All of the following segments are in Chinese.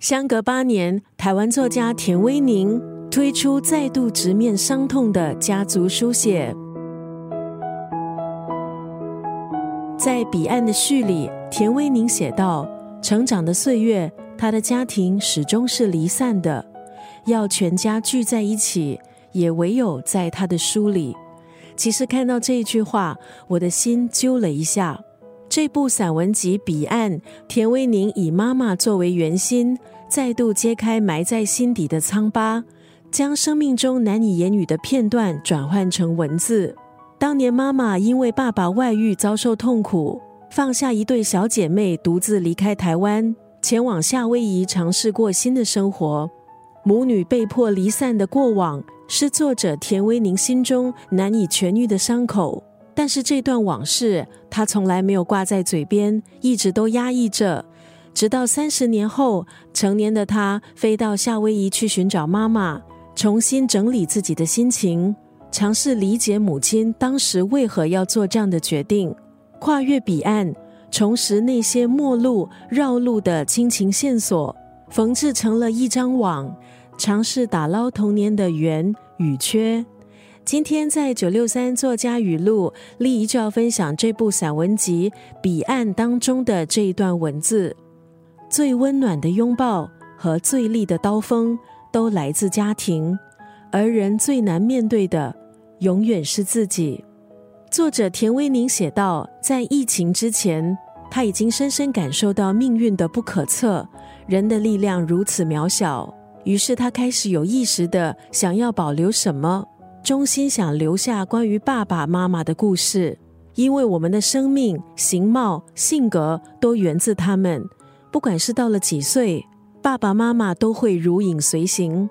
相隔八年，台湾作家田威宁推出再度直面伤痛的家族书写。在彼岸的序里，田威宁写道：“成长的岁月，他的家庭始终是离散的，要全家聚在一起，也唯有在他的书里。”其实看到这一句话，我的心揪了一下。这部散文集《彼岸》，田威宁以妈妈作为圆心，再度揭开埋在心底的疮疤，将生命中难以言语的片段转换成文字。当年妈妈因为爸爸外遇遭受痛苦，放下一对小姐妹，独自离开台湾，前往夏威夷尝试过新的生活。母女被迫离散的过往，是作者田威宁心中难以痊愈的伤口。但是这段往事，他从来没有挂在嘴边，一直都压抑着。直到三十年后，成年的他飞到夏威夷去寻找妈妈，重新整理自己的心情，尝试理解母亲当时为何要做这样的决定，跨越彼岸，重拾那些陌路绕路的亲情线索，缝制成了一张网，尝试打捞童年的圆与缺。今天在九六三作家语录，丽仪就要分享这部散文集《彼岸》当中的这一段文字：最温暖的拥抱和最利的刀锋，都来自家庭，而人最难面对的，永远是自己。作者田威宁写道，在疫情之前，他已经深深感受到命运的不可测，人的力量如此渺小，于是他开始有意识的想要保留什么。衷心想留下关于爸爸妈妈的故事，因为我们的生命、形貌、性格都源自他们。不管是到了几岁，爸爸妈妈都会如影随形。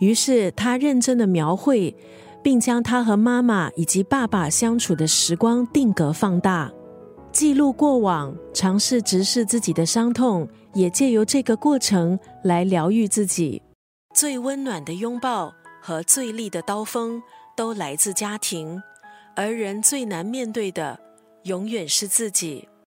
于是他认真的描绘，并将他和妈妈以及爸爸相处的时光定格放大，记录过往，尝试直视自己的伤痛，也借由这个过程来疗愈自己。最温暖的拥抱。和最利的刀锋都来自家庭，而人最难面对的，永远是自己。